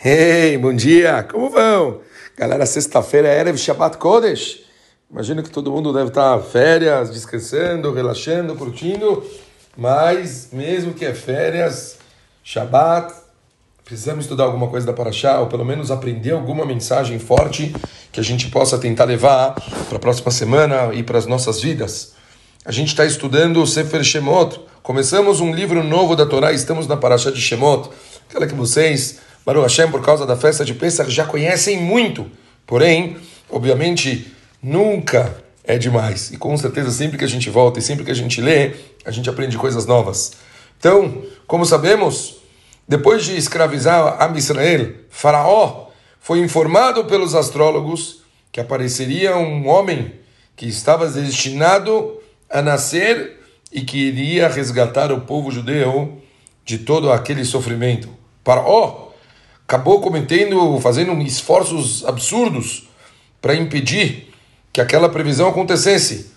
Hey, bom dia! Como vão? Galera, sexta-feira é Erev Shabbat Kodesh. Imagino que todo mundo deve estar férias, descansando, relaxando, curtindo. Mas, mesmo que é férias, Shabbat, precisamos estudar alguma coisa da Paraxá, ou pelo menos aprender alguma mensagem forte que a gente possa tentar levar para a próxima semana e para as nossas vidas. A gente está estudando o Sefer Shemot. Começamos um livro novo da Torá, estamos na Paraxá de Shemot, aquela que vocês Baruch Hashem, por causa da festa de Pesach, já conhecem muito. Porém, obviamente, nunca é demais. E com certeza, sempre que a gente volta e sempre que a gente lê, a gente aprende coisas novas. Então, como sabemos, depois de escravizar a Israel, Faraó foi informado pelos astrólogos que apareceria um homem que estava destinado a nascer e que iria resgatar o povo judeu de todo aquele sofrimento. Faraó acabou cometendo, fazendo esforços absurdos para impedir que aquela previsão acontecesse.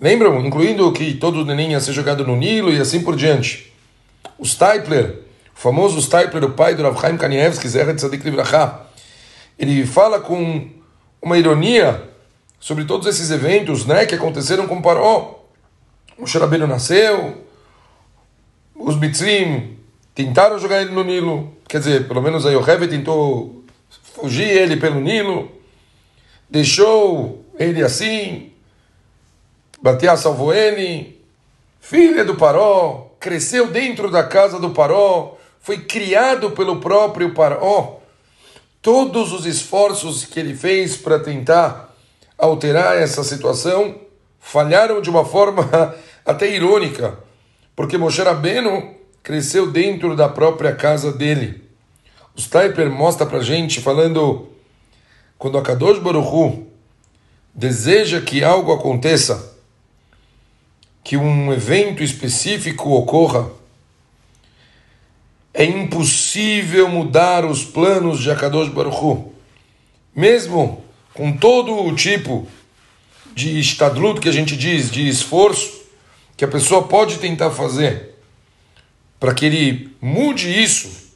Lembram? Incluindo que todo o neném ia ser jogado no Nilo e assim por diante. O Stipler, o famoso Stipler, o pai do Rav Chaim Kanievski, Zerra de Sadik Livrachá, ele fala com uma ironia sobre todos esses eventos né, que aconteceram com Paró. O Xerabeno nasceu, os Mitzrim tentaram jogar ele no Nilo, quer dizer, pelo menos a Yoheve tentou fugir ele pelo Nilo, deixou ele assim, Batia salvou ele, filha do Paró, cresceu dentro da casa do Paró, foi criado pelo próprio Paró. Todos os esforços que ele fez para tentar alterar essa situação falharam de uma forma até irônica, porque Moshe Rabbeinu cresceu dentro da própria casa dele. O Steiper mostra para gente, falando, quando a Kadosh Baruchu deseja que algo aconteça, que um evento específico ocorra, é impossível mudar os planos de Akadosh Baruchu. Mesmo com todo o tipo de estadluto que a gente diz, de esforço, que a pessoa pode tentar fazer para que ele mude isso,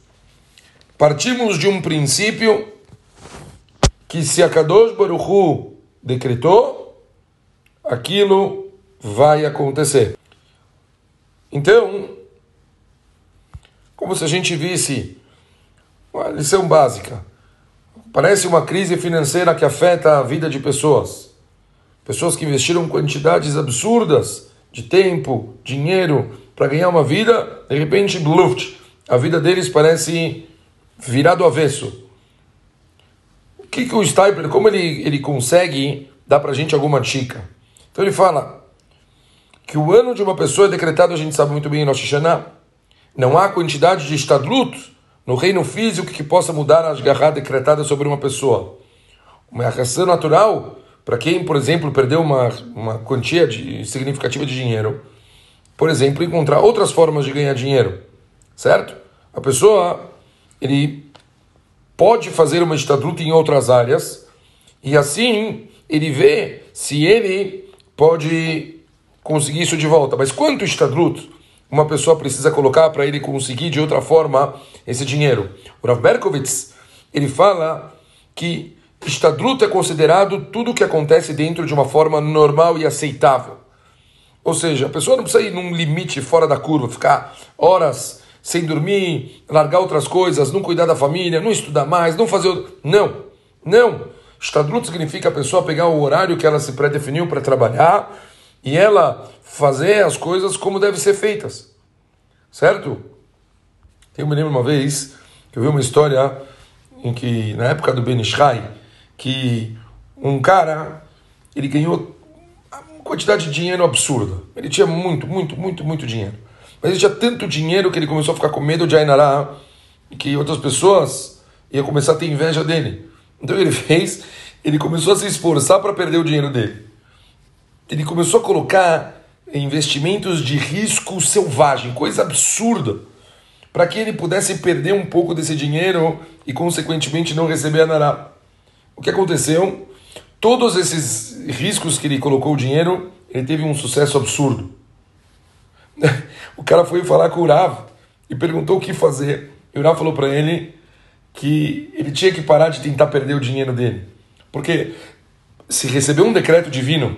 partimos de um princípio que se a Kadosh Baruchu decretou, aquilo vai acontecer. Então, como se a gente visse uma lição básica. Parece uma crise financeira que afeta a vida de pessoas. Pessoas que investiram quantidades absurdas de tempo, dinheiro, para ganhar uma vida, de repente, bluft, a vida deles parece virar do avesso. O que, que o Stipler, como ele, ele consegue dar para a gente alguma dica? Então ele fala que o ano de uma pessoa é decretado, a gente sabe muito bem em Rosh Hashanah, não há quantidade de estadlut no reino físico que possa mudar as garras decretadas sobre uma pessoa. Uma reação natural para quem, por exemplo, perdeu uma, uma quantia de, significativa de dinheiro, por exemplo, encontrar outras formas de ganhar dinheiro, certo? A pessoa, ele pode fazer uma estadruta em outras áreas e assim ele vê se ele pode conseguir isso de volta. Mas quanto estadruto uma pessoa precisa colocar para ele conseguir de outra forma esse dinheiro? O Rav Berkovitz, ele fala que Estadruta é considerado tudo o que acontece dentro de uma forma normal e aceitável. Ou seja, a pessoa não precisa ir num limite fora da curva, ficar horas sem dormir, largar outras coisas, não cuidar da família, não estudar mais, não fazer. Não, não. Estadruta significa a pessoa pegar o horário que ela se pré-definiu para trabalhar e ela fazer as coisas como devem ser feitas. Certo? Eu me lembro uma vez que eu vi uma história em que, na época do Ben Ishai, que um cara ele ganhou quantidade de dinheiro absurda. Ele tinha muito, muito, muito, muito dinheiro. Mas ele tinha tanto dinheiro que ele começou a ficar com medo de Ainará e que outras pessoas iam começar a ter inveja dele. Então ele fez, ele começou a se esforçar para perder o dinheiro dele. Ele começou a colocar investimentos de risco selvagem, coisa absurda, para que ele pudesse perder um pouco desse dinheiro e consequentemente não receber Anará. O que aconteceu? Todos esses riscos que ele colocou o dinheiro, ele teve um sucesso absurdo. O cara foi falar com o Urav e perguntou o que fazer. E o Urav falou para ele que ele tinha que parar de tentar perder o dinheiro dele. Porque se recebeu um decreto divino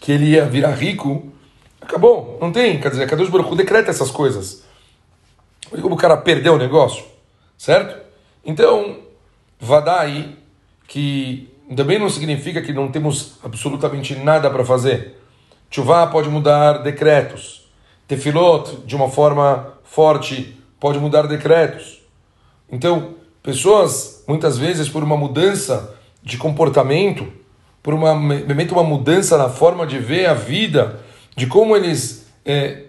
que ele ia virar rico, acabou, não tem. Quer dizer, os Baruch decreta essas coisas? Como o cara perdeu o negócio, certo? Então, vadai que também não significa que não temos absolutamente nada para fazer. Chuvá pode mudar decretos. Tefilot, de uma forma forte, pode mudar decretos. Então, pessoas, muitas vezes, por uma mudança de comportamento, por uma, uma mudança na forma de ver a vida, de como eles é,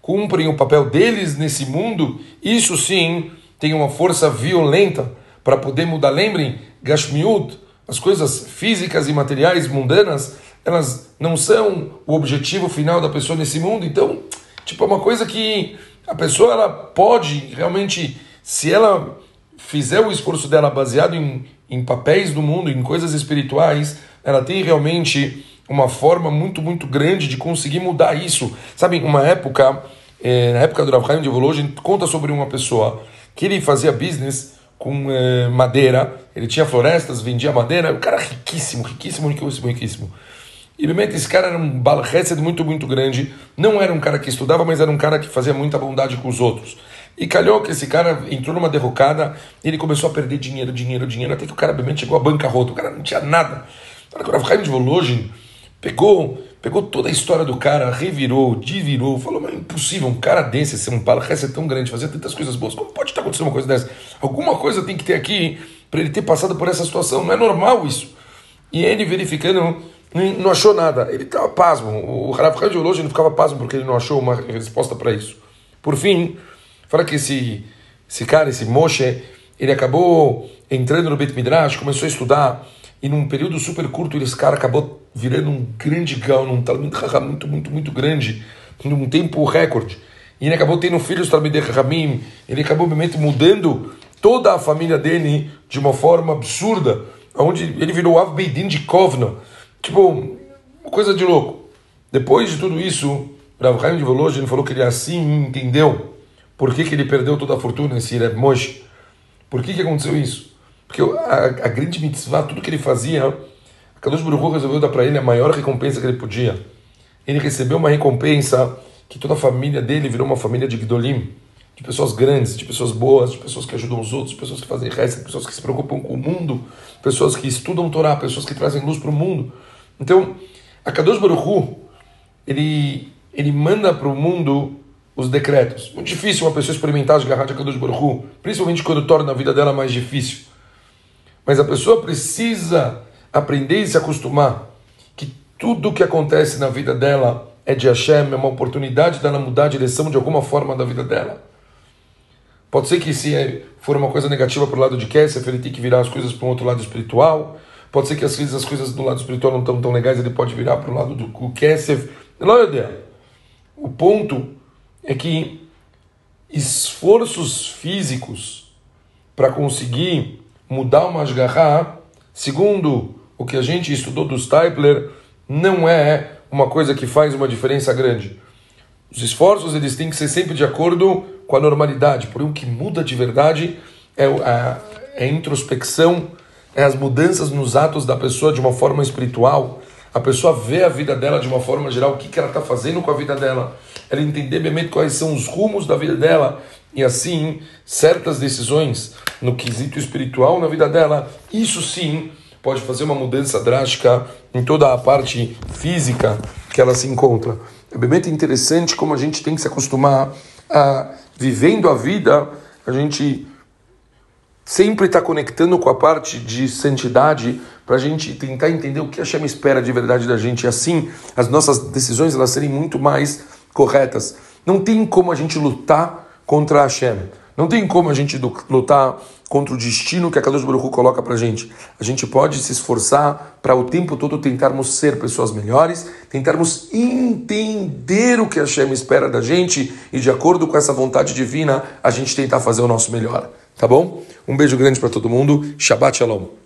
cumprem o papel deles nesse mundo, isso sim tem uma força violenta para poder mudar. Lembrem, Gashmiut, as coisas físicas e materiais mundanas, elas não são o objetivo final da pessoa nesse mundo. Então, tipo, é uma coisa que a pessoa ela pode realmente, se ela fizer o esforço dela baseado em, em papéis do mundo, em coisas espirituais, ela tem realmente uma forma muito, muito grande de conseguir mudar isso. Sabe, uma época, é, na época do Rav Chaim de Volozhin, conta sobre uma pessoa que ele fazia business com é, madeira, ele tinha florestas, vendia madeira, um cara riquíssimo, riquíssimo, riquíssimo, riquíssimo. E realmente esse cara era um balchesed muito, muito grande. Não era um cara que estudava, mas era um cara que fazia muita bondade com os outros. E calhou que esse cara entrou numa derrocada, ele começou a perder dinheiro, dinheiro, dinheiro, até que o cara realmente chegou à bancarrota. O cara não tinha nada. O Rav Chaim de pegou, pegou toda a história do cara, revirou, divirou, falou, mas é impossível um cara desse ser um balchesed tão grande, fazer tantas coisas boas. Como pode estar acontecendo uma coisa dessa? Alguma coisa tem que ter aqui para ele ter passado por essa situação. Não é normal isso. E ele verificando, não achou nada. Ele estava pasmo. O Rav Radiologia não ficava pasmo porque ele não achou uma resposta para isso. Por fim, fala que esse, esse cara, esse Moshe, ele acabou entrando no Beit Midrash, começou a estudar, e num período super curto esse cara acabou virando um grande gão, um talmud muito, muito, muito grande, num tempo recorde. E ele acabou tendo filhos Talmidei Ramim, ele acabou realmente mudando toda a família dele de uma forma absurda, onde ele virou Av Beidin de Kovna. Tipo, coisa de louco. Depois de tudo isso, Rav Chaim de Volozhin falou que ele assim entendeu por que, que ele perdeu toda a fortuna, esse Reb Moshe. Por que, que aconteceu isso? Porque a, a grande mitzvah, tudo que ele fazia, Kadosh Baruch resolveu dar para ele a maior recompensa que ele podia. Ele recebeu uma recompensa que toda a família dele virou uma família de Gdolim de pessoas grandes, de pessoas boas, de pessoas que ajudam os outros, pessoas que fazem reza, pessoas que se preocupam com o mundo, pessoas que estudam Torá, pessoas que trazem luz para o mundo. Então, a Kadosh Baruch ele, ele manda para o mundo os decretos. Muito difícil uma pessoa experimentar as garras de Kadosh Baruch principalmente quando torna a vida dela mais difícil. Mas a pessoa precisa aprender e se acostumar que tudo que acontece na vida dela é de Hashem, é uma oportunidade dela mudar a direção de alguma forma da vida dela. Pode ser que se for uma coisa negativa para o lado de Kessef, ele tem que virar as coisas para um outro lado espiritual. Pode ser que às vezes as coisas do lado espiritual não estão tão legais, ele pode virar para o lado do Kessef. O ponto é que esforços físicos para conseguir mudar uma Ashgaha, segundo o que a gente estudou do Stipler, não é uma coisa que faz uma diferença grande. Os esforços eles têm que ser sempre de acordo com a normalidade. Porém, o que muda de verdade é a, é a introspecção, é as mudanças nos atos da pessoa de uma forma espiritual. A pessoa vê a vida dela de uma forma geral, o que, que ela está fazendo com a vida dela. Ela entender bem quais são os rumos da vida dela. E assim, certas decisões no quesito espiritual na vida dela, isso sim pode fazer uma mudança drástica em toda a parte física que ela se encontra. É bem interessante como a gente tem que se acostumar a, vivendo a vida, a gente sempre está conectando com a parte de santidade para a gente tentar entender o que a Shem espera de verdade da gente. E assim, as nossas decisões elas serem muito mais corretas. Não tem como a gente lutar contra a Hashem. Não tem como a gente lutar contra o destino que a Kadosh Baruch Hu coloca para gente. A gente pode se esforçar para o tempo todo tentarmos ser pessoas melhores, tentarmos entender o que a Hashem espera da gente e de acordo com essa vontade divina, a gente tentar fazer o nosso melhor. Tá bom? Um beijo grande para todo mundo. Shabbat Shalom.